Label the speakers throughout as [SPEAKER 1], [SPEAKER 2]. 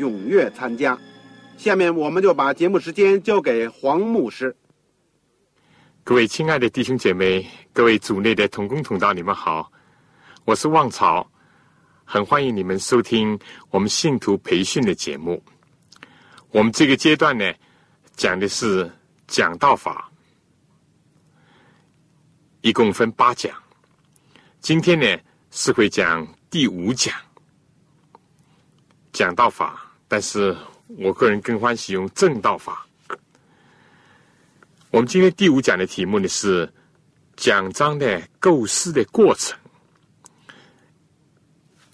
[SPEAKER 1] 踊跃参加。下面我们就把节目时间交给黄牧师。
[SPEAKER 2] 各位亲爱的弟兄姐妹，各位组内的同工同道，你们好，我是旺草，很欢迎你们收听我们信徒培训的节目。我们这个阶段呢，讲的是讲道法。一共分八讲，今天呢是会讲第五讲，讲道法。但是我个人更欢喜用正道法。我们今天第五讲的题目呢是讲章的构思的过程，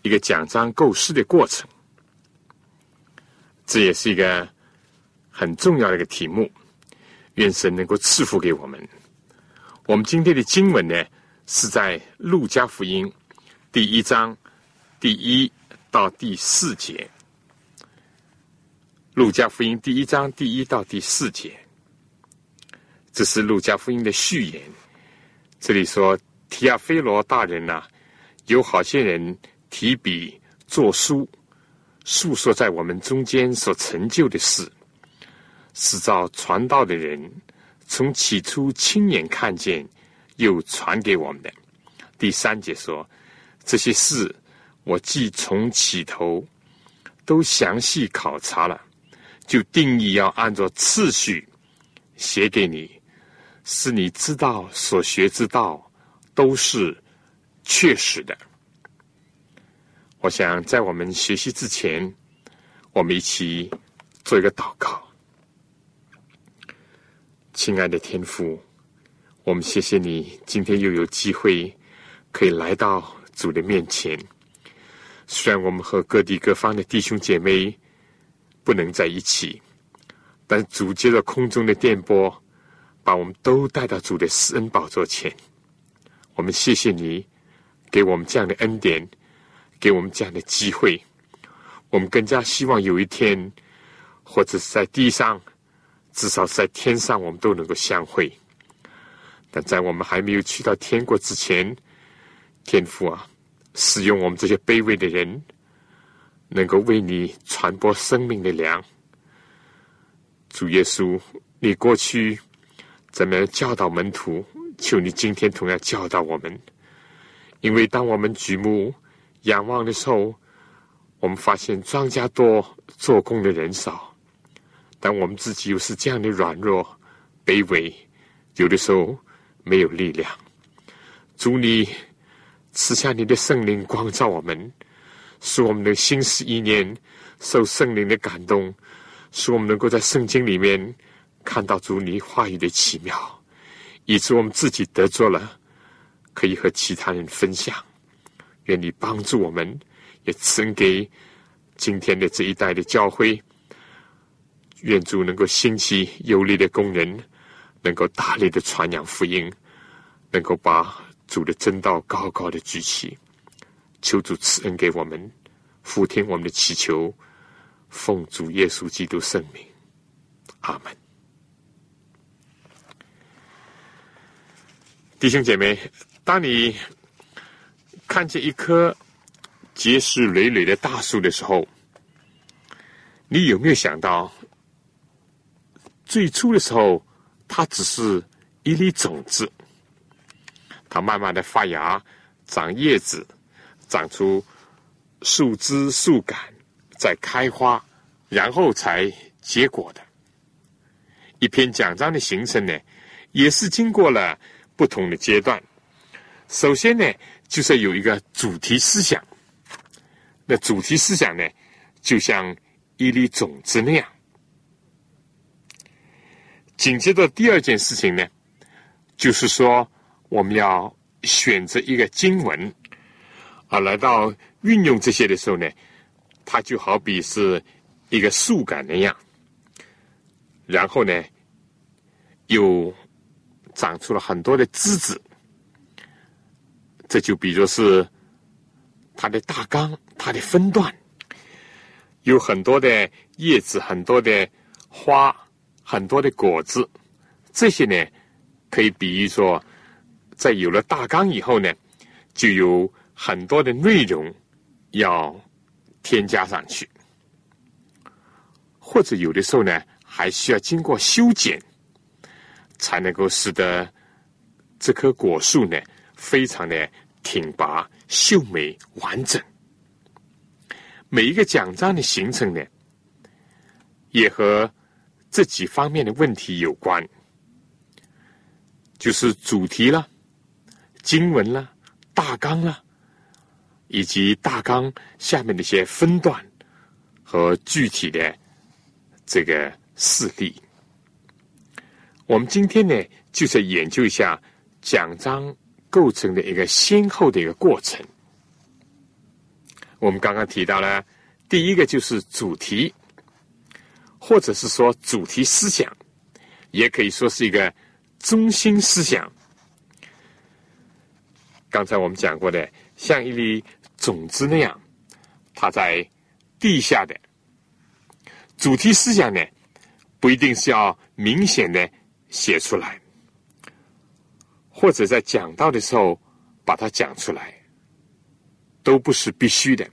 [SPEAKER 2] 一个讲章构思的过程，这也是一个很重要的一个题目。愿神能够赐福给我们。我们今天的经文呢，是在路加福音第一章第一到第四节。路加福音第一章第一到第四节，这是路加福音的序言。这里说：“提亚菲罗大人呐，有好些人提笔作书，述说在我们中间所成就的事，是照传道的人。”从起初亲眼看见，又传给我们的。第三节说，这些事我既从起头都详细考察了，就定义要按照次序写给你，使你知道所学之道都是确实的。我想在我们学习之前，我们一起做一个祷告。亲爱的天父，我们谢谢你，今天又有机会可以来到主的面前。虽然我们和各地各方的弟兄姐妹不能在一起，但主接着空中的电波，把我们都带到主的施恩宝座前。我们谢谢你给我们这样的恩典，给我们这样的机会。我们更加希望有一天，或者是在地上。至少是在天上，我们都能够相会。但在我们还没有去到天国之前，天父啊，使用我们这些卑微的人，能够为你传播生命的粮。主耶稣，你过去怎么教导门徒？求你今天同样教导我们。因为当我们举目仰望的时候，我们发现庄稼多，做工的人少。但我们自己又是这样的软弱、卑微，有的时候没有力量。主，你赐下你的圣灵光照我们，使我们的心思意念受圣灵的感动，使我们能够在圣经里面看到主你话语的奇妙，以致我们自己得着了，可以和其他人分享。愿你帮助我们，也赐给今天的这一代的教会。愿主能够兴起有力的工人，能够大力的传扬福音，能够把主的真道高高的举起。求主赐恩给我们，俯听我们的祈求，奉主耶稣基督圣名，阿门。弟兄姐妹，当你看见一棵结实累累的大树的时候，你有没有想到？最初的时候，它只是一粒种子，它慢慢的发芽、长叶子、长出树枝、树干，在开花，然后才结果的。一篇讲章的形成呢，也是经过了不同的阶段。首先呢，就是有一个主题思想。那主题思想呢，就像一粒种子那样。紧接着第二件事情呢，就是说我们要选择一个经文，来到运用这些的时候呢，它就好比是一个树干那样，然后呢，又长出了很多的枝子。这就比如是它的大纲。它的分段有很多的叶子，很多的花，很多的果子。这些呢，可以比喻说，在有了大纲以后呢，就有很多的内容要添加上去，或者有的时候呢，还需要经过修剪，才能够使得这棵果树呢，非常的挺拔、秀美、完整。每一个奖章的形成呢，也和这几方面的问题有关，就是主题了、经文了、大纲了，以及大纲下面的一些分段和具体的这个事例。我们今天呢，就是研究一下奖章构成的一个先后的一个过程。我们刚刚提到了，第一个就是主题，或者是说主题思想，也可以说是一个中心思想。刚才我们讲过的，像一粒种子那样，它在地下的主题思想呢，不一定是要明显的写出来，或者在讲到的时候把它讲出来。都不是必须的，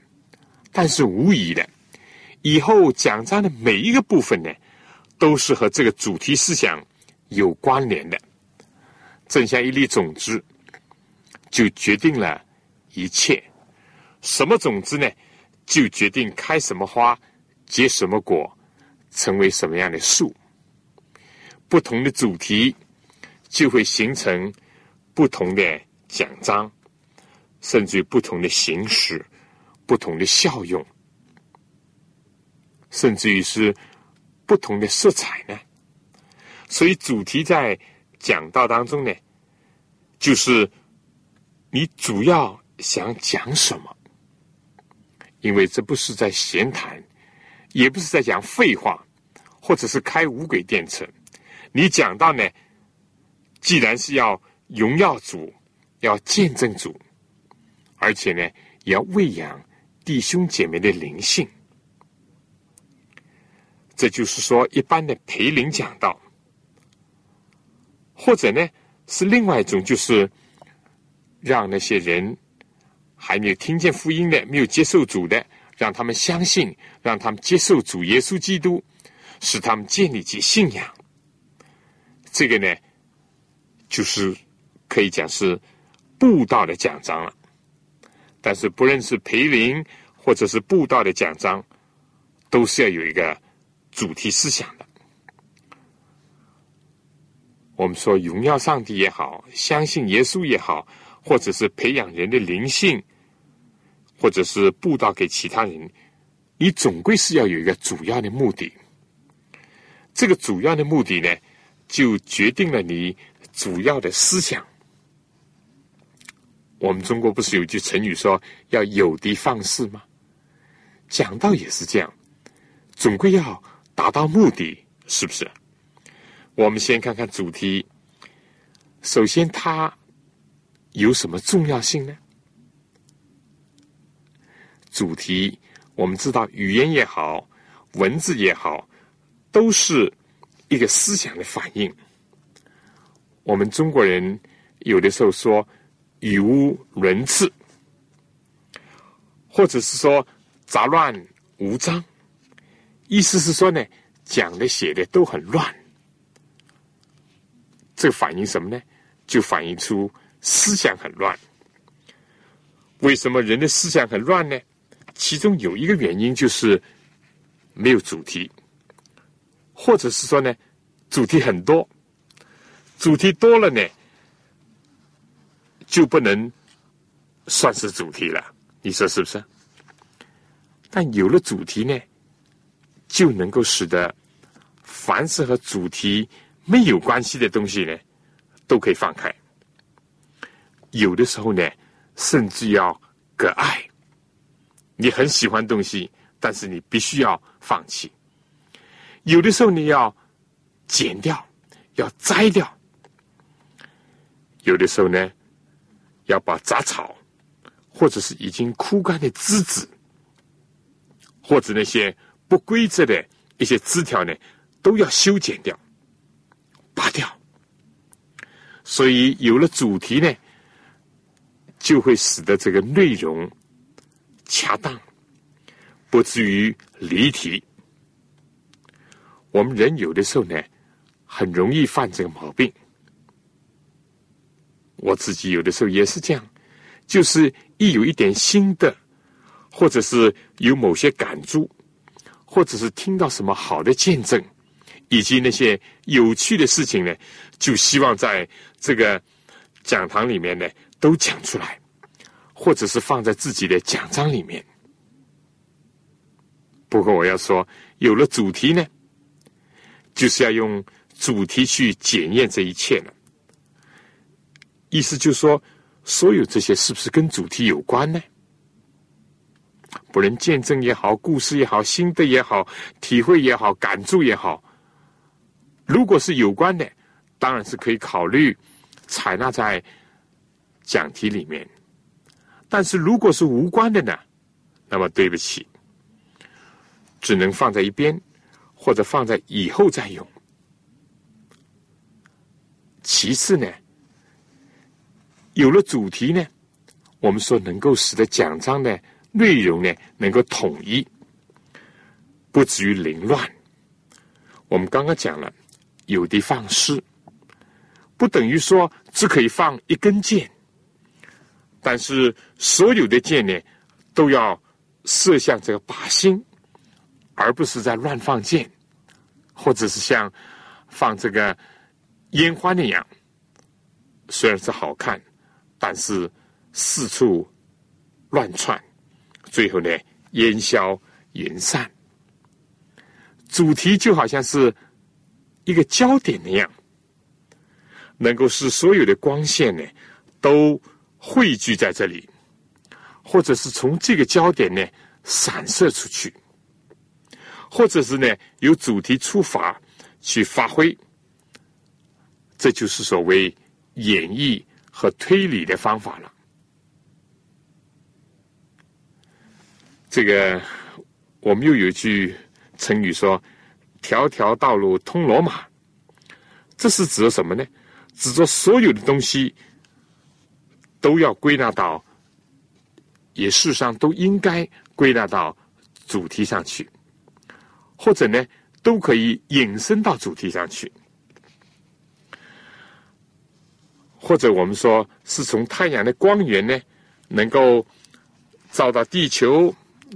[SPEAKER 2] 但是无疑的，以后讲章的每一个部分呢，都是和这个主题思想有关联的。正像一粒种子，就决定了一切。什么种子呢？就决定开什么花，结什么果，成为什么样的树。不同的主题，就会形成不同的奖章。甚至于不同的形式、不同的效用，甚至于是不同的色彩呢？所以主题在讲道当中呢，就是你主要想讲什么？因为这不是在闲谈，也不是在讲废话，或者是开五轨电车。你讲到呢，既然是要荣耀主，要见证主。而且呢，也要喂养弟兄姐妹的灵性。这就是说，一般的培灵讲道，或者呢，是另外一种，就是让那些人还没有听见福音的、没有接受主的，让他们相信，让他们接受主耶稣基督，使他们建立起信仰。这个呢，就是可以讲是布道的讲章了。但是，不论是培灵或者是布道的讲章，都是要有一个主题思想的。我们说荣耀上帝也好，相信耶稣也好，或者是培养人的灵性，或者是布道给其他人，你总归是要有一个主要的目的。这个主要的目的呢，就决定了你主要的思想。我们中国不是有句成语说要有的放矢吗？讲道也是这样，总归要达到目的，是不是？我们先看看主题。首先，它有什么重要性呢？主题，我们知道，语言也好，文字也好，都是一个思想的反应。我们中国人有的时候说。语无伦次，或者是说杂乱无章，意思是说呢，讲的写的都很乱。这反映什么呢？就反映出思想很乱。为什么人的思想很乱呢？其中有一个原因就是没有主题，或者是说呢，主题很多，主题多了呢，就不能算是主题了。你说是不是？但有了主题呢，就能够使得凡是和主题没有关系的东西呢，都可以放开。有的时候呢，甚至要割爱。你很喜欢东西，但是你必须要放弃。有的时候你要剪掉，要摘掉；有的时候呢，要把杂草，或者是已经枯干的枝子，或者那些不规则的一些枝条呢，都要修剪掉、拔掉。所以有了主题呢，就会使得这个内容。恰当，不至于离题。我们人有的时候呢，很容易犯这个毛病。我自己有的时候也是这样，就是一有一点心得，或者是有某些感触，或者是听到什么好的见证，以及那些有趣的事情呢，就希望在这个讲堂里面呢都讲出来。或者是放在自己的奖章里面。不过我要说，有了主题呢，就是要用主题去检验这一切了。意思就是说，所有这些是不是跟主题有关呢？不论见证也好，故事也好，心得也好，体会也好，感触也好，如果是有关的，当然是可以考虑采纳在讲题里面。但是如果是无关的呢，那么对不起，只能放在一边，或者放在以后再用。其次呢，有了主题呢，我们说能够使得奖章的内容呢能够统一，不至于凌乱。我们刚刚讲了，有的放矢，不等于说只可以放一根箭。但是所有的箭呢，都要射向这个靶心，而不是在乱放箭，或者是像放这个烟花那样，虽然是好看，但是四处乱窜，最后呢烟消云散。主题就好像是一个焦点那样，能够使所有的光线呢都。汇聚在这里，或者是从这个焦点呢散射出去，或者是呢由主题出发去发挥，这就是所谓演绎和推理的方法了。这个我们又有一句成语说“条条道路通罗马”，这是指的什么呢？指着所有的东西。都要归纳到，也事实上都应该归纳到主题上去，或者呢，都可以引申到主题上去，或者我们说是从太阳的光源呢，能够照到地球，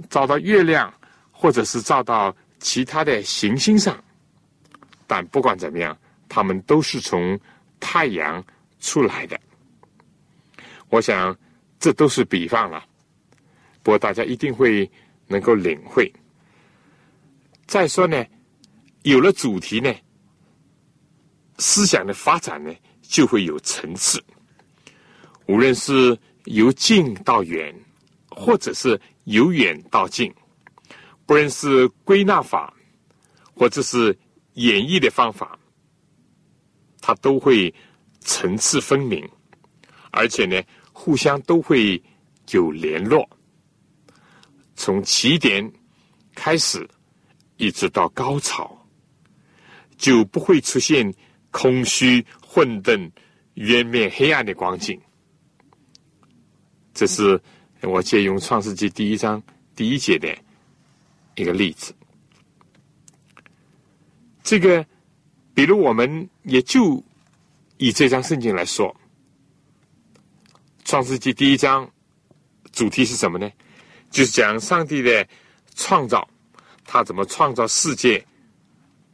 [SPEAKER 2] 照到月亮，或者是照到其他的行星上，但不管怎么样，它们都是从太阳出来的。我想，这都是比方了，不过大家一定会能够领会。再说呢，有了主题呢，思想的发展呢就会有层次。无论是由近到远，或者是由远到近，不论是归纳法，或者是演绎的方法，它都会层次分明，而且呢。互相都会有联络，从起点开始一直到高潮，就不会出现空虚、混沌、渊面黑暗的光景。这是我借用《创世纪》第一章第一节的一个例子。这个，比如我们也就以这张圣经来说。创世纪第一章主题是什么呢？就是讲上帝的创造，他怎么创造世界，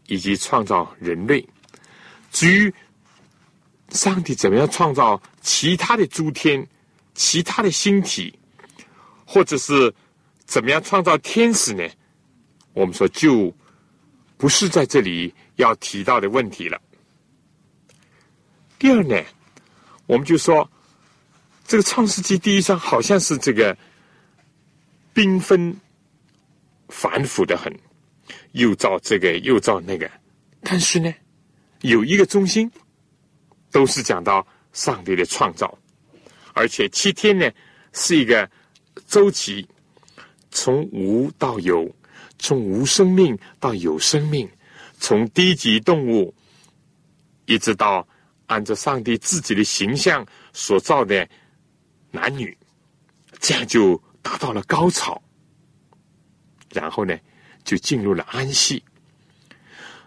[SPEAKER 2] 以及创造人类。至于上帝怎么样创造其他的诸天、其他的星体，或者是怎么样创造天使呢？我们说就不是在这里要提到的问题了。第二呢，我们就说这个创世纪第一章好像是这个缤纷繁复的很，又造这个又造那个，但是呢，有一个中心。都是讲到上帝的创造，而且七天呢是一个周期，从无到有，从无生命到有生命，从低级动物一直到按照上帝自己的形象所造的男女，这样就达到了高潮。然后呢，就进入了安息。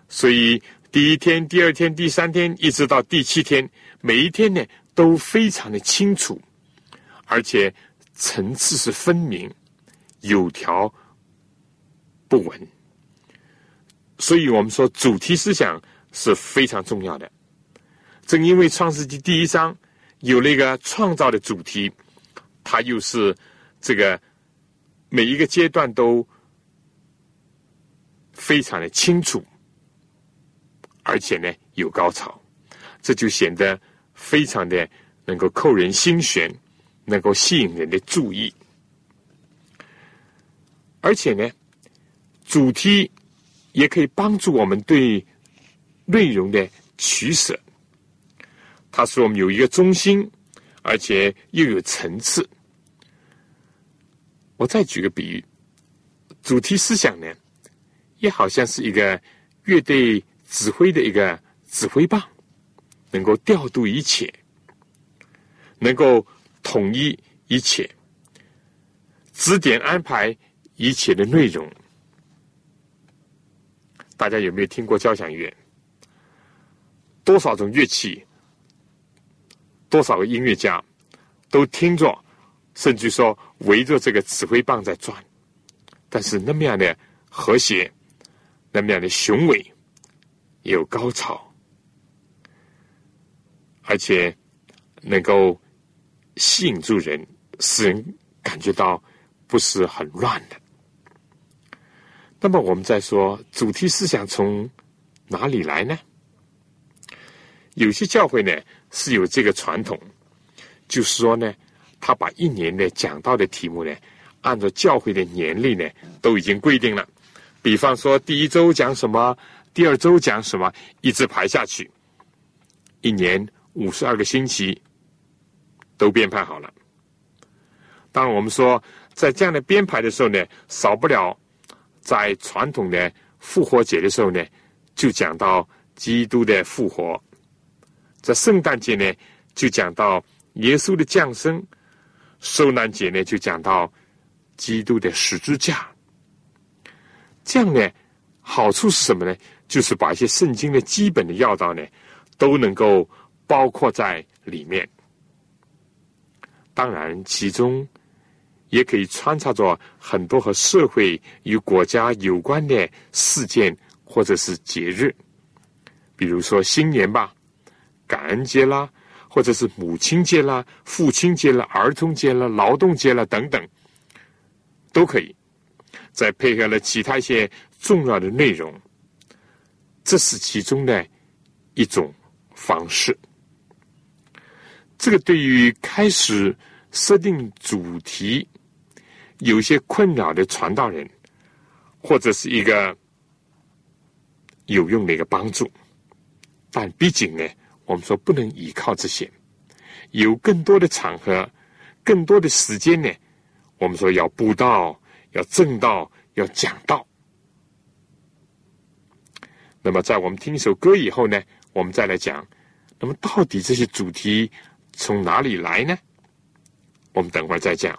[SPEAKER 2] 所以。第一天、第二天、第三天，一直到第七天，每一天呢都非常的清楚，而且层次是分明，有条不紊。所以我们说主题思想是非常重要的。正因为创世纪第一章有那个创造的主题，它又是这个每一个阶段都非常的清楚。而且呢，有高潮，这就显得非常的能够扣人心弦，能够吸引人的注意。而且呢，主题也可以帮助我们对内容的取舍。它使我们有一个中心，而且又有层次。我再举个比喻，主题思想呢，也好像是一个乐队。指挥的一个指挥棒，能够调度一切，能够统一一切，指点安排一切的内容。大家有没有听过交响乐？多少种乐器，多少个音乐家都听着，甚至说围着这个指挥棒在转，但是那么样的和谐，那么样的雄伟。有高潮，而且能够吸引住人，使人感觉到不是很乱的。那么，我们再说主题思想从哪里来呢？有些教会呢是有这个传统，就是说呢，他把一年的讲到的题目呢，按照教会的年历呢，都已经规定了。比方说，第一周讲什么？第二周讲什么？一直排下去，一年五十二个星期都编排好了。当然，我们说在这样的编排的时候呢，少不了在传统的复活节的时候呢，就讲到基督的复活；在圣诞节呢，就讲到耶稣的降生；受难节呢，就讲到基督的十字架。这样呢，好处是什么呢？就是把一些圣经的基本的要道呢，都能够包括在里面。当然，其中也可以穿插着很多和社会与国家有关的事件或者是节日，比如说新年吧、感恩节啦，或者是母亲节啦、父亲节啦、儿童节啦、劳动节啦等等，都可以。再配合了其他一些重要的内容。这是其中的一种方式。这个对于开始设定主题有些困扰的传道人，或者是一个有用的一个帮助。但毕竟呢，我们说不能依靠这些，有更多的场合、更多的时间呢，我们说要布道、要正道、要讲道。那么，在我们听一首歌以后呢，我们再来讲。那么，到底这些主题从哪里来呢？我们等会儿再讲。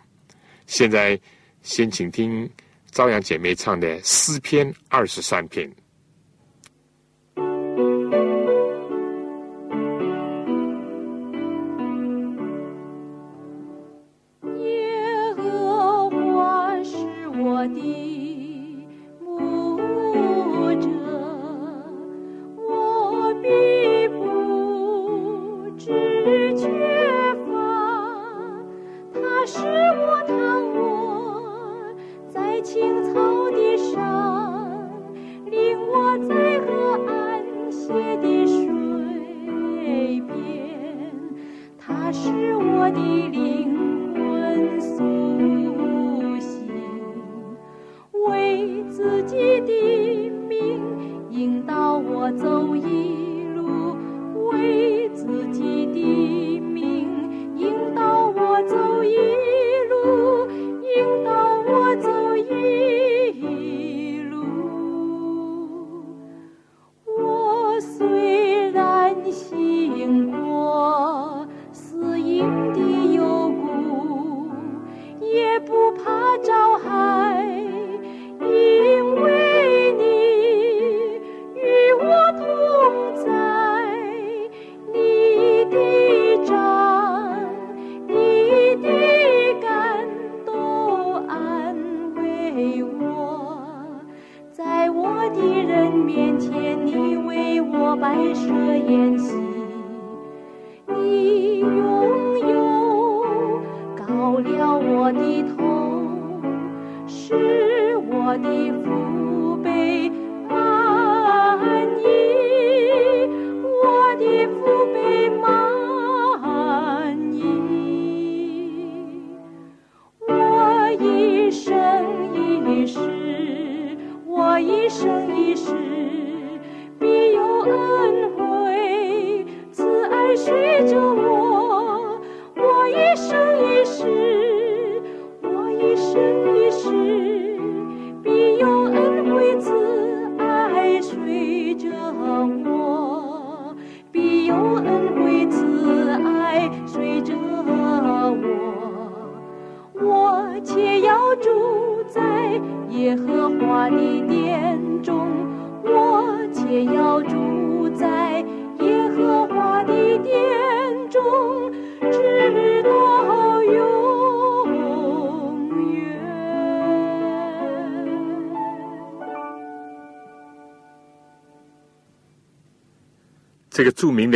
[SPEAKER 2] 现在，先请听朝阳姐妹唱的诗篇二十三篇。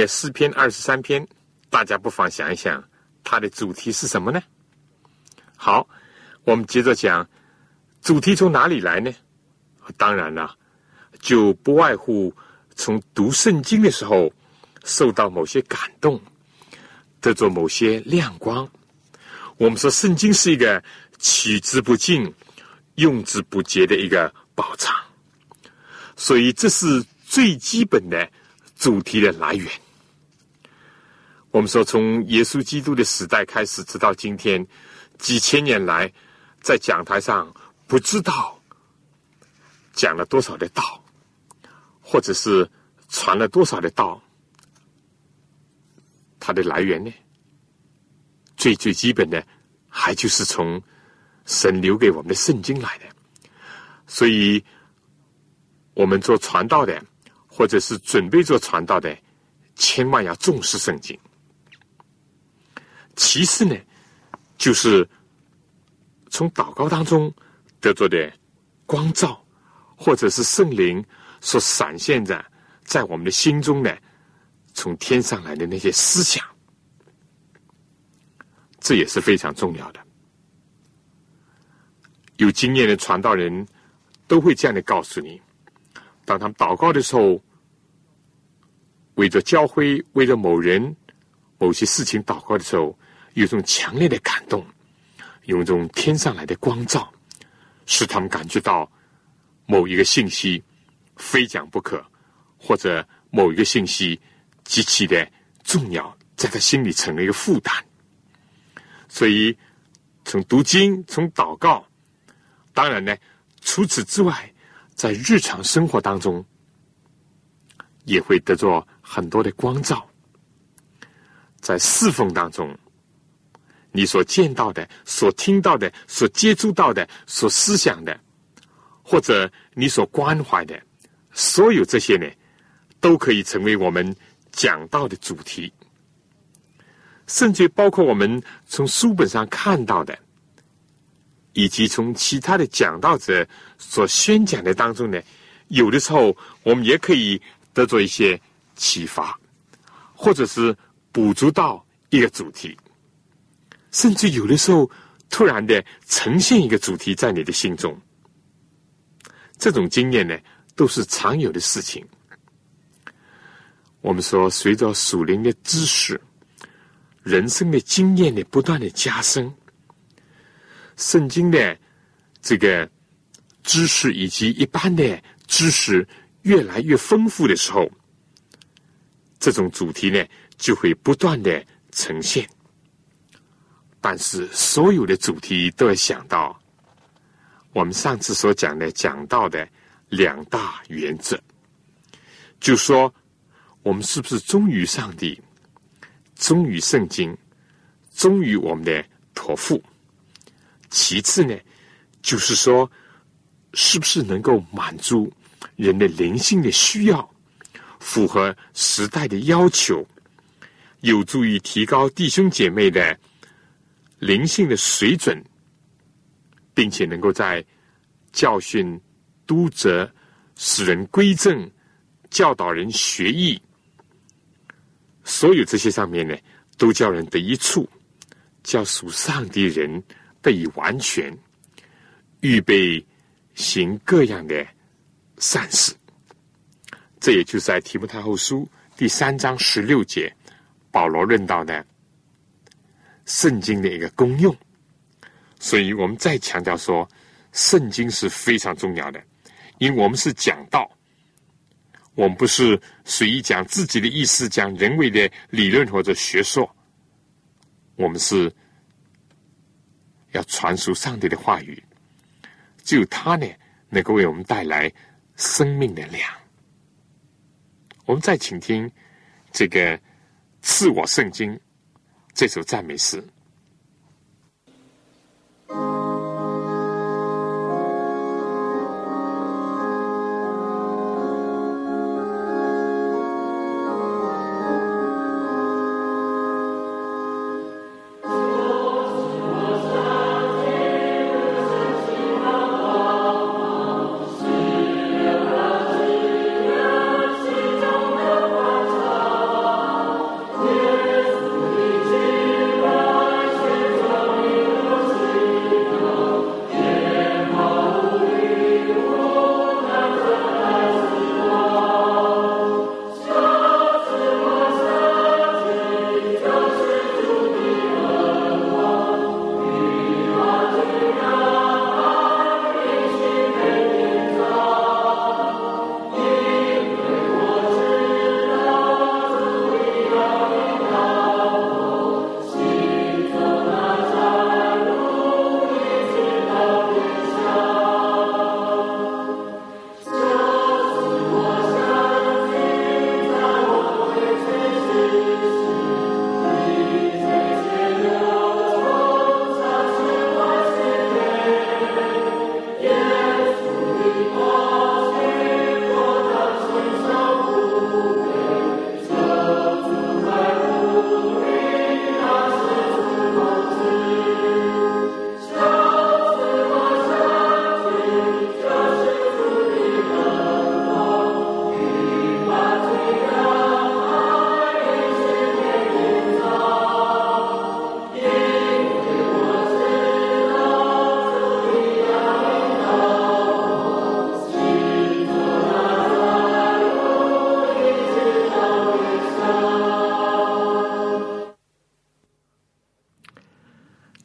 [SPEAKER 3] 的
[SPEAKER 2] 诗篇二十三篇，大家不妨想一想，它的主题是什么呢？好，我们接着讲，主题从哪里来呢？当然了，就不外乎从读圣经的时候受到某些感动，得着某些亮光。我们说，圣经是一个取之不尽、用之不竭的一个宝藏，所以这是最基本的主题的来源。我们说，从耶稣基督的时代开始，直到今天。几千年来，在讲台上不知道讲了多少的道，或者是传了多少的道，它的来源呢？最最基本的，还就是从神留给我们的圣经来的。所以，我们做传道的，或者是准备做传道的，千万要重视圣经。其次呢？就是从祷告当中得着的光照，或者是圣灵所闪现着在我们的心中呢，从天上来的那些思想，这也是非常重要的。有经验的传道人都会这样的告诉你：，当他们祷告的时候，为着教会、为着某人、某些事情祷告的时候。有种强烈的感动，有一种天上来的光照，使他们感觉到某一个信息非讲不可，或者某一个信息极其的重要，在他心里成了一个负担。所以，从读经，从祷告，当然呢，除此之外，在日常生活当中，也会得着很多的光照，在侍奉当中。你所见到的、所听到的、所接触到的、所思想的，或者你所关怀的，所有这些呢，都可以成为我们讲道的主题，甚至包括我们从书本上看到的，以及从其他的讲道者所宣讲的当中呢，有的时候我们也可以得着一些启发，或者是补足到一个主题。甚至有的时候，突然的呈现一个主题在你的心中，这种经验呢，都是常有的事情。我们说，随着属灵的知识、人生的经验的不断的加深，圣经的这个知识以及一般的知识越来越丰富的时候，这种主题呢，就会不断的呈现。但是，所有的主题都要想到我们上次所讲的、讲到的两大原则，就说我们是不是忠于上帝、忠于圣经、忠于我们的托付？其次呢，就是说是不是能够满足人的灵性的需要，符合时代的要求，有助于提高弟兄姐妹的。灵性的水准，并且能够在教训、督责、使人归正、教导人学艺，所有这些上面呢，都叫人得一处，叫属上帝人得以完全，预备行各样的善事。这也就是在提摩太后书第三章十六节，保罗论到的圣经的一个功用。所以我们再强调说，圣经是非常重要的，因为我们是讲道，我们不是随意讲自己的意思，讲人为的理论或者学说，我们是要传输上帝的话语，只有他呢，能够为我们带来生命的粮。我们再请听这个《赐我圣经》这首赞美诗。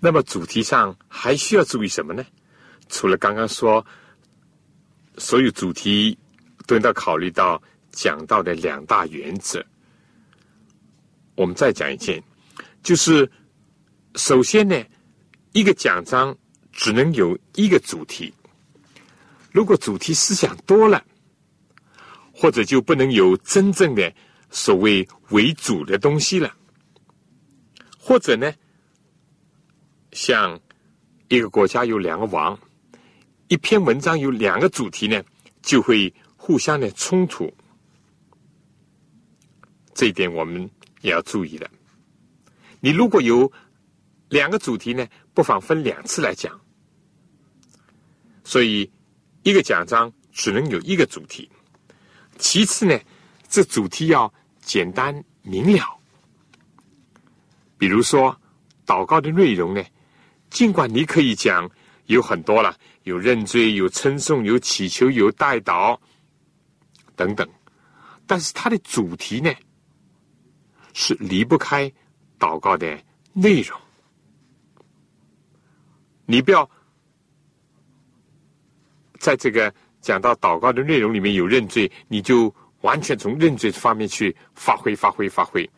[SPEAKER 2] 那么主题上还需要注意什么呢？除了刚刚说，所有主题都要考虑到讲到的两大原则。我们再讲一件，就是首先呢，一个讲章只能有一个主题。如果主题思想多了，或者就不能有真正的所谓为主的东西了，或者呢？像一个国家有两个王，一篇文章有两个主题呢，就会互相的冲突。这一点我们也要注意的。你如果有两个主题呢，不妨分两次来讲。所以一个讲章只能有一个主题。其次呢，这主题要简单明了。比如说祷告的内容呢。尽管你可以讲有很多了，有认罪、有称颂、有祈求、有代祷等等，但是它的主题呢，是离不开祷告的内容。你不要在这个讲到祷告的内容里面有认罪，你就完全从认罪方面去发挥、发挥、发挥，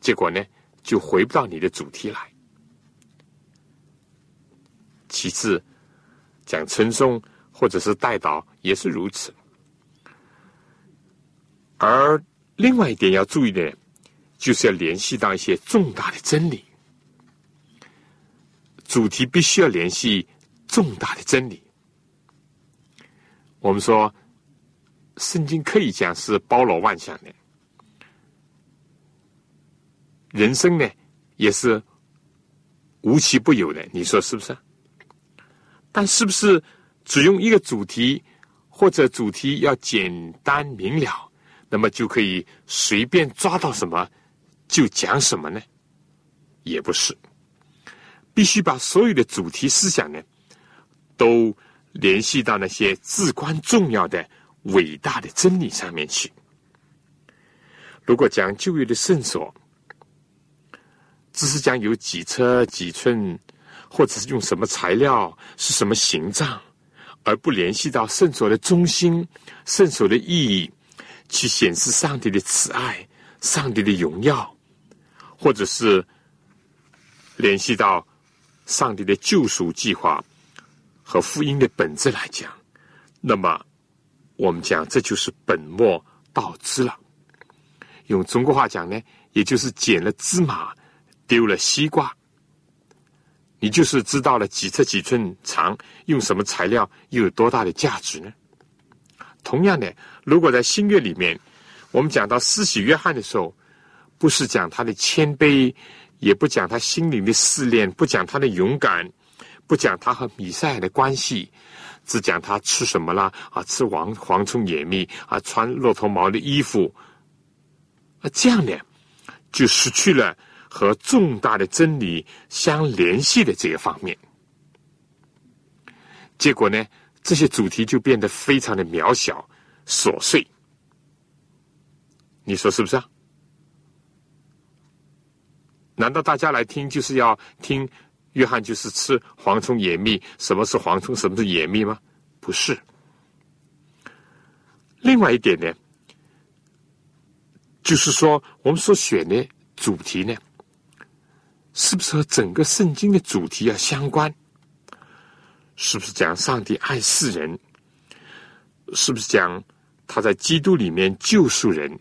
[SPEAKER 2] 结果呢，就回不到你的主题来。其次，讲称颂或者是代祷也是如此。而另外一点要注意的，就是要联系到一些重大的真理。主题必须要联系重大的真理。我们说，圣经可以讲是包罗万象的，人生呢也是无奇不有的。你说是不是？但是不是只用一个主题，或者主题要简单明了，那么就可以随便抓到什么就讲什么呢？也不是，必须把所有的主题思想呢，都联系到那些至关重要的、伟大的真理上面去。如果讲旧约的圣所，只是讲有几车几寸，或者是用什么材料，是什么形状，而不联系到圣所的中心、圣所的意义，去显示上帝的慈爱、上帝的荣耀，或者是联系到上帝的救赎计划和福音的本质来讲，那么我们讲这就是本末倒置了。用中国话讲呢，也就是捡了芝麻，丢了西瓜。你就是知道了几尺几寸长，用什么材料，又有多大的价值呢？同样的，如果在新约里面，我们讲到施洗约翰的时候，不是讲他的谦卑，也不讲他心灵的试炼，不讲他的勇敢，不讲他和米赛亚的关系，只讲他吃什么啦啊，吃黄蝗虫野蜜啊，穿骆驼毛的衣服。啊这样呢，就失去了和重大的真理相联系的这个方面。结果呢，这些主题就变得非常的渺小、琐碎。你说是不是啊？难道大家来听就是要听约翰就是吃蝗虫野蜜？什么是蝗虫？什么是野蜜吗？不是。另外一点呢？就是说，我们所选的主题呢，是不是和整个圣经的主题要相关？是不是讲上帝爱世人？是不是讲他在基督里面救赎人？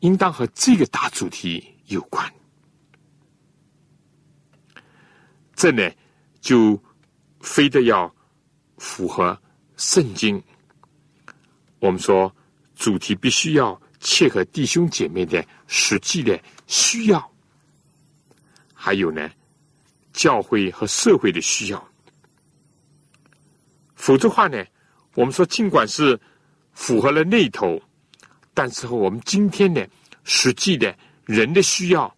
[SPEAKER 2] 应当和这个大主题有关。这呢，就非得要符合圣经。我们说，主题必须要。切合弟兄姐妹的实际的需要，还有呢，教会和社会的需要。否则话呢，我们说尽管是符合了那头，但是和我们今天的实际的人的需要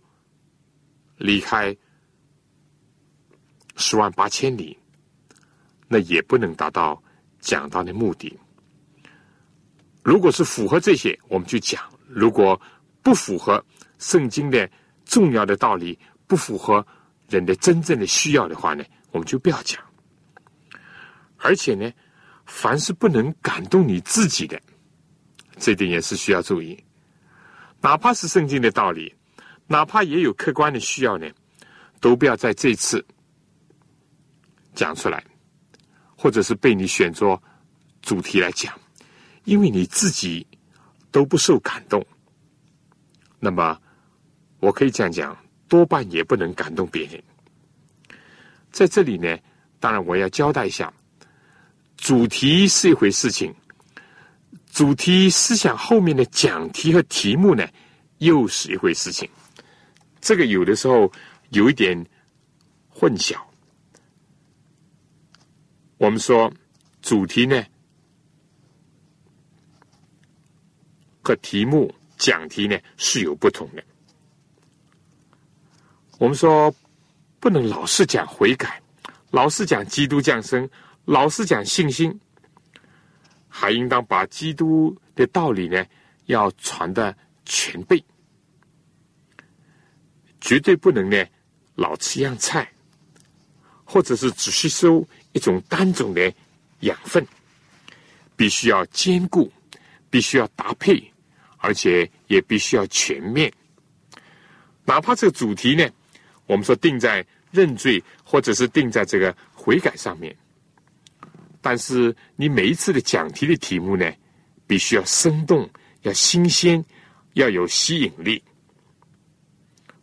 [SPEAKER 2] 离开十万八千里，那也不能达到讲到的目的。如果是符合这些，我们就讲；如果不符合圣经的重要的道理，不符合人的真正的需要的话呢，我们就不要讲。而且呢，凡是不能感动你自己的，这点也是需要注意。哪怕是圣经的道理，哪怕也有客观的需要呢，都不要在这次讲出来，或者是被你选作主题来讲。因为你自己都不受感动，那么我可以这样讲，多半也不能感动别人。在这里呢，当然我要交代一下，主题是一回事情，主题思想后面的讲题和题目呢，又是一回事情。这个有的时候有一点混淆。我们说主题呢？和题目讲题呢是有不同的。我们说不能老是讲悔改，老是讲基督降生，老是讲信心，还应当把基督的道理呢要传的全备，绝对不能呢老吃一样菜，或者是只吸收一种单种的养分，必须要兼顾，必须要搭配。而且也必须要全面，哪怕这个主题呢，我们说定在认罪，或者是定在这个悔改上面，但是你每一次的讲题的题目呢，必须要生动，要新鲜，要有吸引力，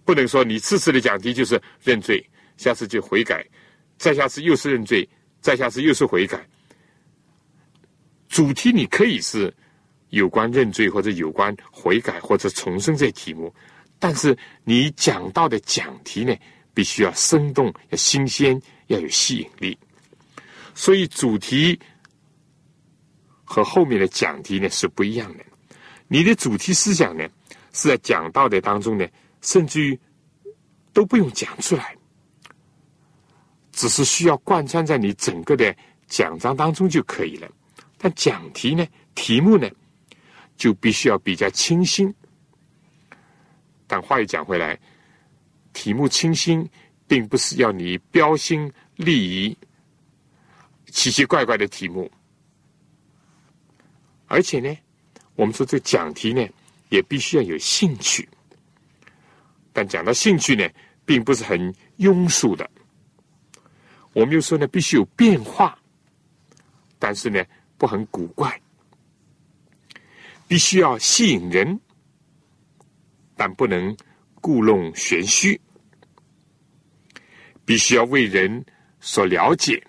[SPEAKER 2] 不能说你次次的讲题就是认罪，下次就悔改，再下次又是认罪，再下次又是悔改，主题你可以是。有关认罪或者有关悔改或者重生这题目，但是你讲到的讲题呢，必须要生动、要新鲜、要有吸引力。所以主题和后面的讲题呢是不一样的。你的主题思想呢是在讲道的当中呢，甚至于都不用讲出来，只是需要贯穿在你整个的讲章当中就可以了。但讲题呢，题目呢，就必须要比较清新。但话又讲回来，题目清新，并不是要你标新立异、奇奇怪怪的题目。而且呢，我们说这讲题呢，也必须要有兴趣。但讲到兴趣呢，并不是很庸俗的。我们又说呢，必须有变化，但是呢，不很古怪，必须要吸引人，但不能故弄玄虚，必须要为人所了解，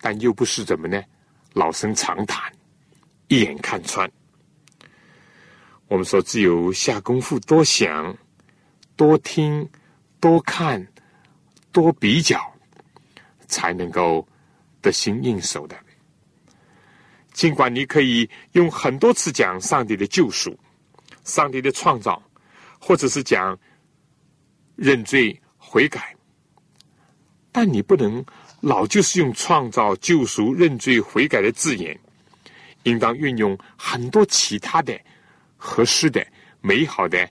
[SPEAKER 2] 但又不是怎么呢，老生常谈。一眼看穿，我们说只有下功夫、多想、多听、多看、多比较，才能够得心应手的。尽管你可以用很多次讲上帝的救赎、上帝的创造，或者是讲认罪悔改，但你不能老就是用创造、救赎、认罪悔改的字眼。应当运用很多其他的合适的、美好的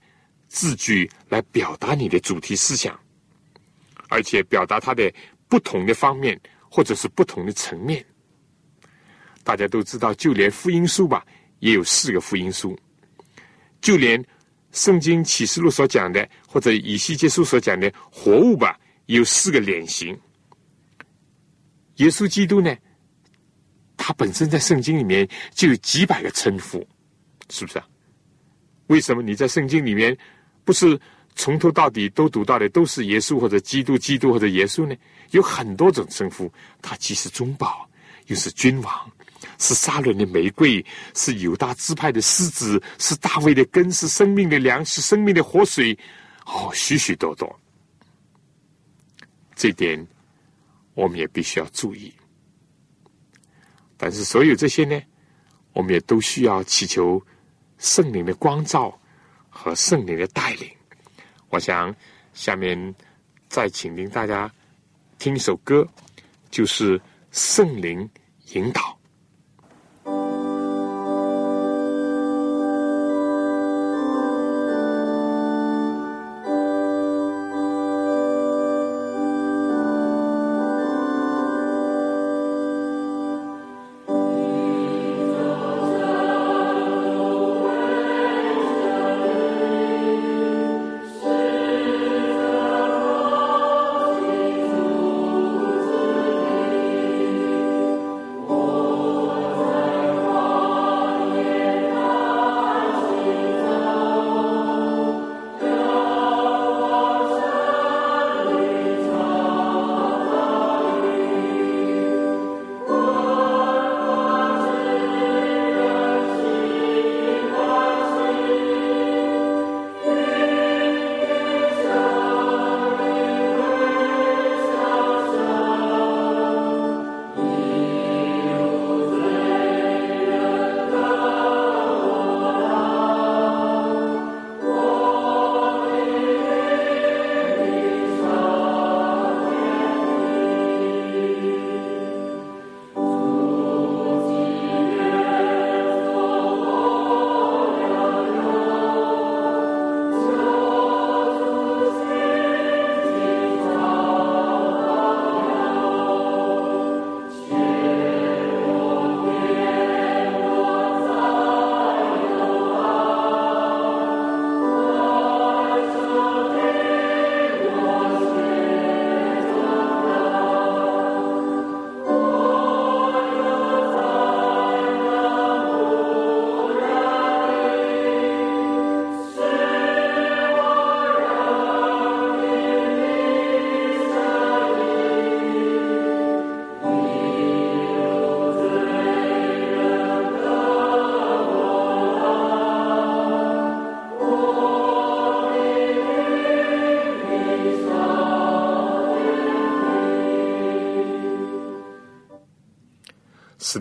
[SPEAKER 2] 字句来表达你的主题思想，而且表达它的不同的方面或者是不同的层面。大家都知道，就连福音书吧，也有四个福音书；就连圣经启示录所讲的，或者以西结书所讲的活物吧，有四个脸型。耶稣基督呢？他本身在圣经里面就有几百个称呼，是不是啊？为什么你在圣经里面不是从头到底都读到的都是耶稣或者基督、基督或者耶稣呢？有很多种称呼，他既是中保，又是君王，是沙伦的玫瑰，是犹大支派的狮子，是大卫的根，是生命的粮食，生命的活水，哦，许许多多。这点我们也必须要注意。但是，所有这些呢，我们也都需要祈求圣灵的光照和圣灵的带领。我想，下面再请您大家听一首歌，就是圣灵引导。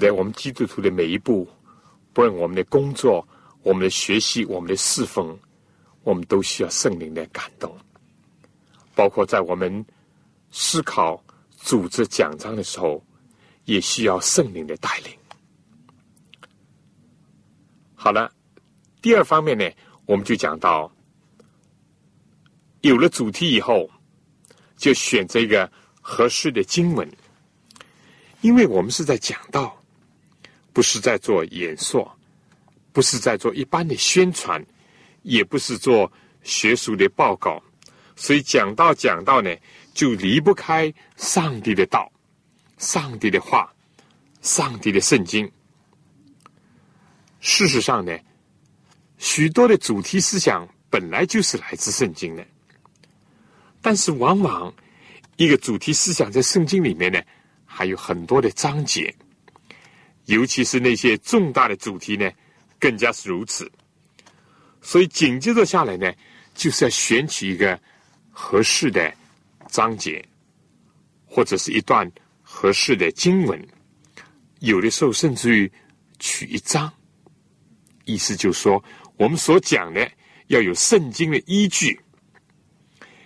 [SPEAKER 2] 在我们基督徒的每一步，不论我们的工作、我们的学习、我们的侍奉，我们都需要圣灵的感动。包括在我们思考、组织讲章的时候，也需要圣灵的带领。好了，第二方面呢，我们就讲到，有了主题以后，就选择一个合适的经文。因为我们是在讲道，不是在做演说，不是在做一般的宣传，也不是做学术的报告，所以讲道讲道呢，就离不开上帝的道、上帝的话、上帝的圣经。事实上呢，许多的主题思想本来就是来自圣经的，但是往往一个主题思想在圣经里面呢。还有很多的章节，尤其是那些重大的主题呢，更加是如此。所以紧接着下来呢，就是要选取一个合适的章节，或者是一段合适的经文。有的时候甚至于取一章，意思就是说，我们所讲的要有圣经的依据，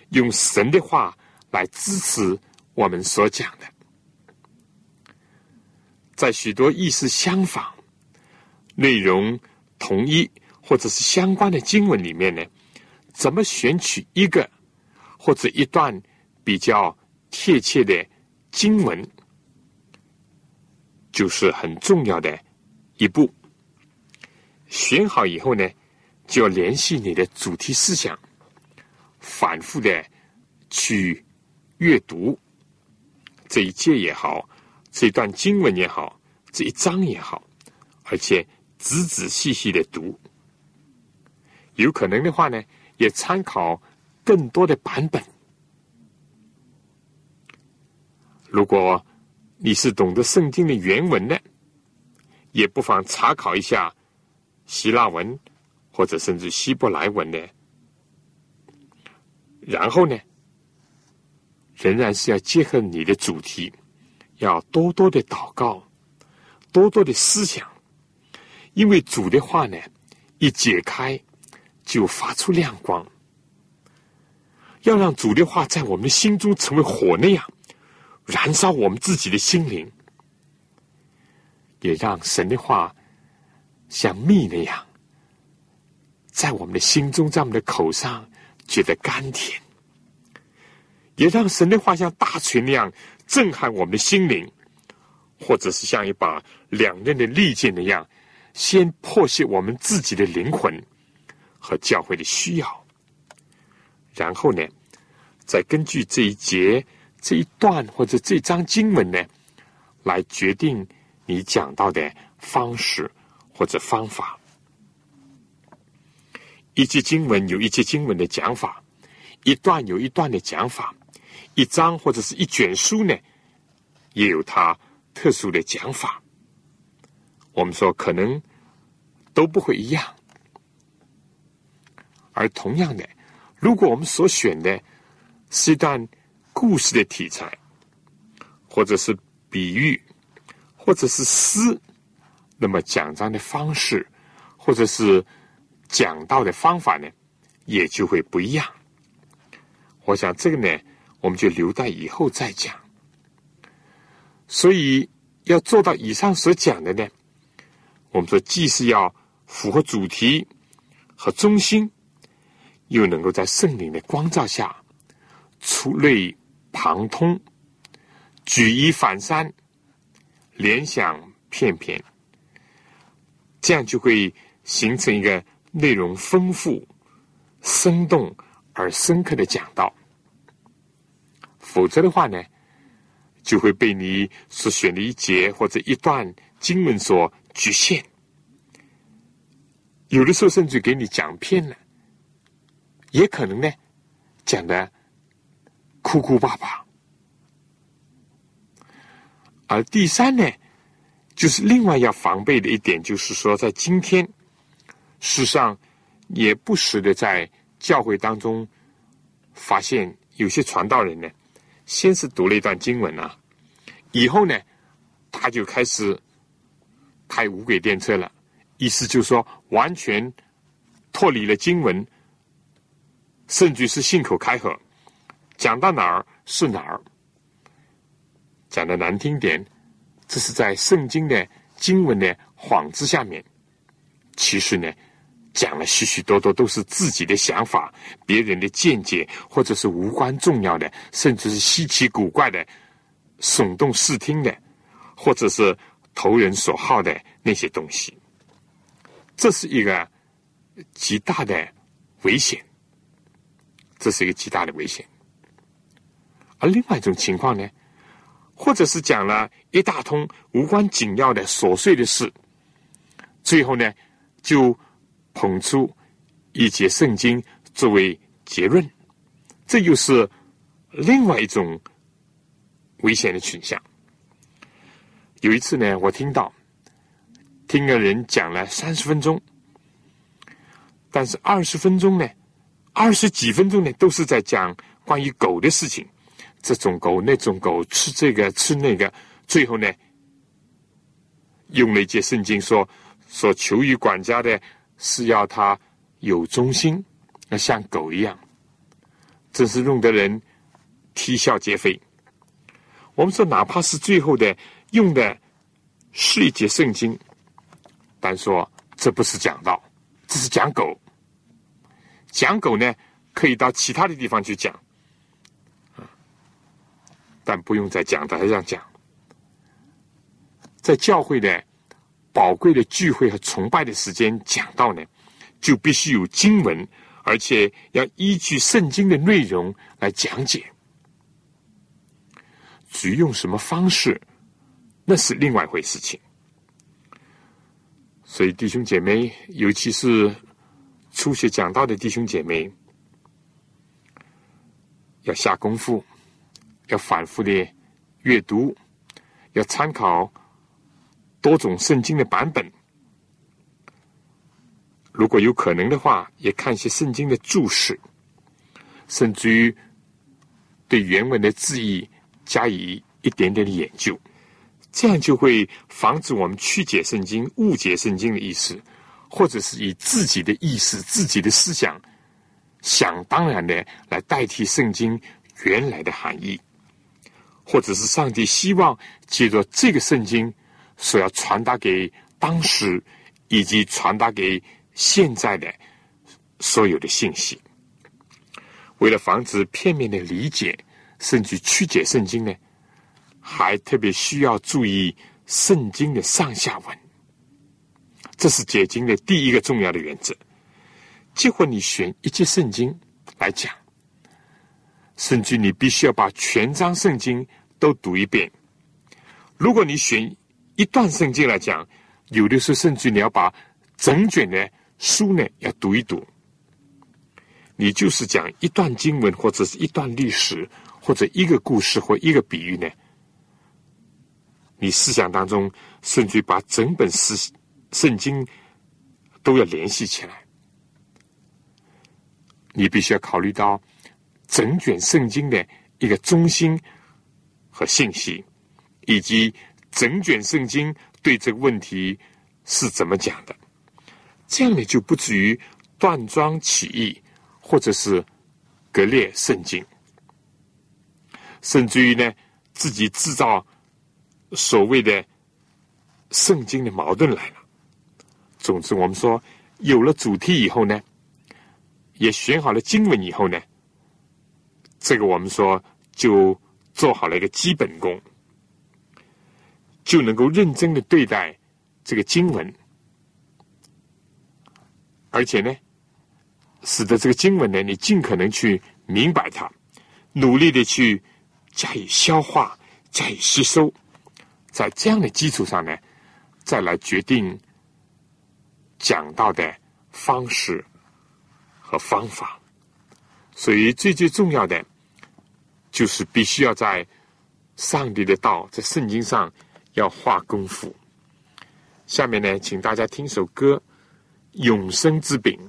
[SPEAKER 2] 用神的话来支持我们所讲的。在许多意思相仿、内容同一或者是相关的经文里面呢，怎么选取一个或者一段比较贴切的经文，就是很重要的一步。选好以后呢，就要联系你的主题思想，反复的去阅读这一节也好。这一段经文也好，这一章也好，而且仔仔细细的读，有可能的话呢，也参考更多的版本。如果你是懂得圣经的原文的，也不妨查考一下希腊文或者甚至希伯来文的。然后呢，仍然是要结合你的主题。要多多的祷告，多多的思想，因为主的话呢，一解开就发出亮光。要让主的话在我们心中成为火那样燃烧我们自己的心灵，也让神的话像蜜那样在我们的心中，在我们的口上觉得甘甜，也让神的话像大锤那样。震撼我们的心灵，或者是像一把两刃的利剑那样，先破碎我们自己的灵魂和教会的需要，然后呢，再根据这一节、这一段或者这章经文呢，来决定你讲到的方式或者方法。一节经文有一节经文的讲法，一段有一段的讲法。一章或者是一卷书呢，也有它特殊的讲法。我们说可能都不会一样。而同样的，如果我们所选的是一段故事的题材，或者是比喻，或者是诗，那么讲章的方式，或者是讲道的方法呢，也就会不一样。我想这个呢。我们就留待以后再讲。所以要做到以上所讲的呢，我们说既是要符合主题和中心，又能够在圣灵的光照下触类旁通、举一反三、联想片片，这样就会形成一个内容丰富、生动而深刻的讲道。否则的话呢，就会被你所选的一节或者一段经文所局限。有的时候甚至给你讲偏了，也可能呢讲的哭哭巴巴。而第三呢，就是另外要防备的一点，就是说，在今天，世上也不时的在教会当中发现有些传道人呢。先是读了一段经文啊，以后呢，他就开始开无轨电车了，意思就是说完全脱离了经文，甚至是信口开河，讲到哪儿是哪儿。讲的难听点，这是在圣经的经文的幌子下面，其实呢，讲了许许多多都是自己的想法、别人的见解，或者是无关重要的，甚至是稀奇古怪的、耸动视听的，或者是投人所好的那些东西。这是一个极大的危险，这是一个极大的危险。而另外一种情况呢？或者是讲了一大通无关紧要的琐碎的事，最后呢，就捧出一节圣经作为结论，这又是另外一种危险的倾向。有一次呢，我听到听个人讲了三十分钟，但是二十分钟呢，二十几分钟呢，都是在讲关于狗的事情。这种狗，那种狗，吃这个吃那个，最后呢，用了一节圣经说说求于管家的是要他有忠心，要像狗一样，真是弄得人啼笑皆非。我们说，哪怕是最后的用的是一节圣经，但说这不是讲道，这是讲狗。讲狗呢，可以到其他的地方去讲。但不用在讲台上讲，在教会的宝贵的聚会和崇拜的时间讲到呢，就必须有经文，而且要依据圣经的内容来讲解。至于用什么方式，那是另外一回事情。所以弟兄姐妹，尤其是初学讲道的弟兄姐妹，要下功夫。要反复的阅读，要参考多种圣经的版本。如果有可能的话，也看一些圣经的注释，甚至于对原文的字义加以一点点的研究。这样就会防止我们曲解圣经、误解圣经的意思，或者是以自己的意思、自己的思想想当然的来代替圣经原来的含义。或者是上帝希望借着这个圣经所要传达给当时以及传达给现在的所有的信息，为了防止片面的理解甚至曲解圣经呢，还特别需要注意圣经的上下文。这是解经的第一个重要的原则。结果你选一节圣经来讲。甚至你必须要把全章圣经都读一遍。如果你选一段圣经来讲，有的时候甚至你要把整卷的书呢要读一读。你就是讲一段经文，或者是一段历史，或者一个故事或一个比喻呢？你思想当中甚至把整本诗圣经都要联系起来。你必须要考虑到。整卷圣经的一个中心和信息，以及整卷圣经对这个问题是怎么讲的，这样呢就不至于断章取义，或者是割裂圣经，甚至于呢自己制造所谓的圣经的矛盾来了。总之，我们说有了主题以后呢，也选好了经文以后呢。这个我们说就做好了一个基本功，就能够认真的对待这个经文，而且呢，使得这个经文呢，你尽可能去明白它，努力的去加以消化、加以吸收，在这样的基础上呢，再来决定讲到的方式和方法。所以最最重要的。就是必须要在上帝的道，在圣经上要花功夫。下面呢，请大家听首歌《永生之饼》。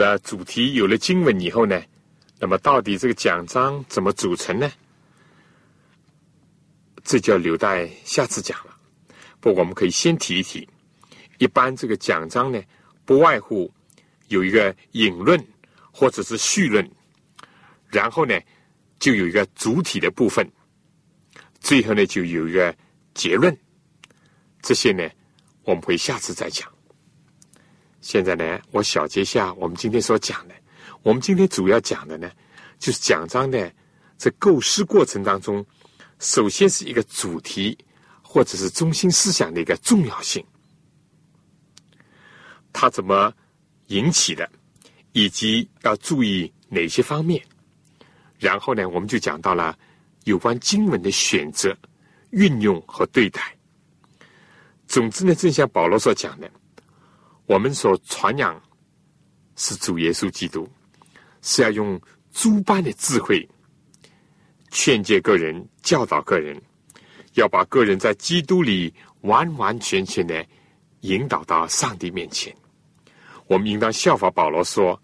[SPEAKER 2] 了主题，有了经文以后呢，那么到底这个奖章怎么组成呢？这就要留待下次讲了。不，我们可以先提一提。一般这个奖章呢，不外乎有一个引论或者是序论，然后呢，就有一个主体的部分，最后呢，就有一个结论。这些呢，我们会下次再讲。现在呢，我小结一下我们今天所讲的。我们今天主要讲的呢，就是讲章的在构思过程当中，首先是一个主题或者是中心思想的一个重要性，它怎么引起的，以及要注意哪些方面。然后呢，我们就讲到了有关经文的选择、运用和对待。总之呢，正像保罗所讲的。我们所传扬是主耶稣基督，是要用诸般的智慧劝诫个人、教导个人，要把个人在基督里完完全全的引导到上帝面前。我们应当效法保罗说：“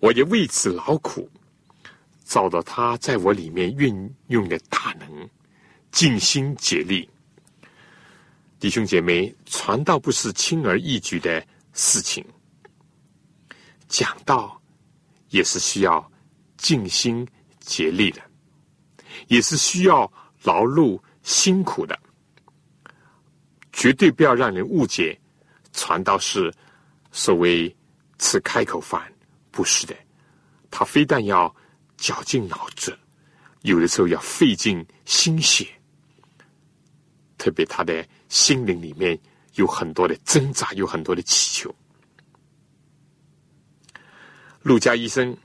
[SPEAKER 2] 我也为此劳苦，照到他在我里面运用的大能，尽心竭力。”弟兄姐妹，传道不是轻而易举的。事情讲道也是需要尽心竭力的，也是需要劳碌辛苦的，绝对不要让人误解。传道是所谓吃开口饭，不是的，他非但要绞尽脑汁，有的时候要费尽心血，特别他的心灵里面。有很多的挣扎，有很多的祈求。陆家医生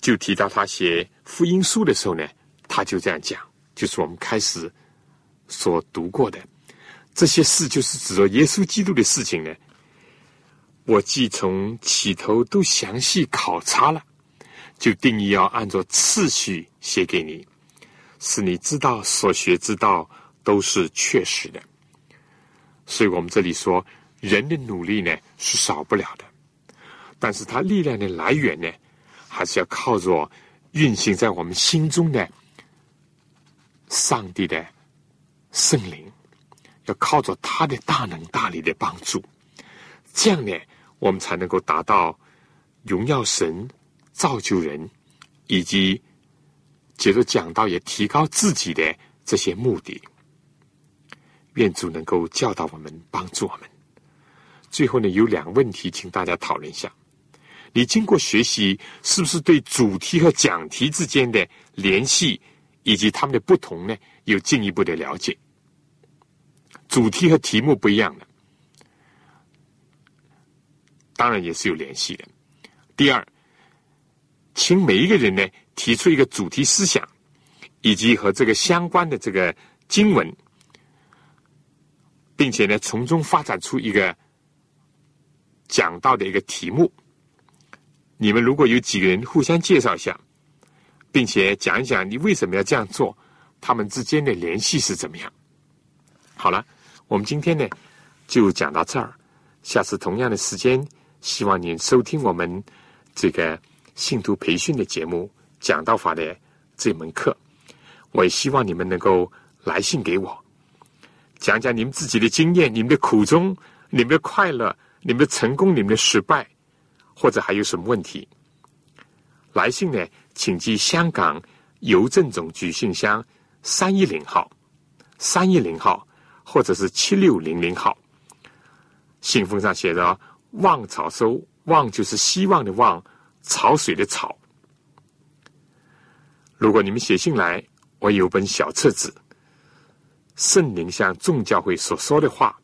[SPEAKER 2] 就提到他写福音书的时候呢，他就这样讲，就是我们开始所读过的这些事，就是指着耶稣基督的事情呢。我既从起头都详细考察了，就定义要按照次序写给你，使你知道所学之道都是确实的。所以我们这里说，人的努力呢是少不了的，但是他力量的来源呢，还是要靠着运行在我们心中的上帝的圣灵，要靠着他的大能大力的帮助，这样呢，我们才能够达到荣耀神、造就人，以及接着讲到也提高自己的这些目的。愿主能够教导我们，帮助我们。最后呢，有两个问题，请大家讨论一下：你经过学习，是不是对主题和讲题之间的联系以及它们的不同呢，有进一步的了解？主题和题目不一样的，当然也是有联系的。第二，请每一个人呢提出一个主题思想，以及和这个相关的这个经文。并且呢，从中发展出一个讲到的一个题目。你们如果有几个人互相介绍一下，并且讲一讲你为什么要这样做，他们之间的联系是怎么样？好了，我们今天呢就讲到这儿。下次同样的时间，希望您收听我们这个信徒培训的节目——讲道法的这门课。我也希望你们能够来信给我。讲讲你们自己的经验，你们的苦衷，你们的快乐，你们的成功，你们的失败，或者还有什么问题？来信呢，请寄香港邮政总局信箱三一零号，三一零号，或者是七六零零号。信封上写着“望草收”，望就是希望的望，潮水的潮。如果你们写信来，我有本小册子。圣灵向众教会所说的话，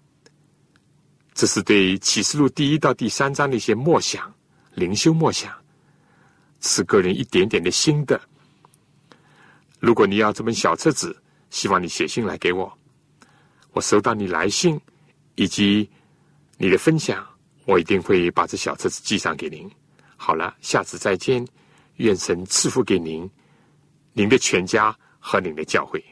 [SPEAKER 2] 这是对启示录第一到第三章的一些默想、灵修默想，是个人一点点的心得。如果你要这本小册子，希望你写信来给我，我收到你来信以及你的分享，我一定会把这小册子寄上给您。好了，下次再见，愿神赐福给您、您的全家和您的教会。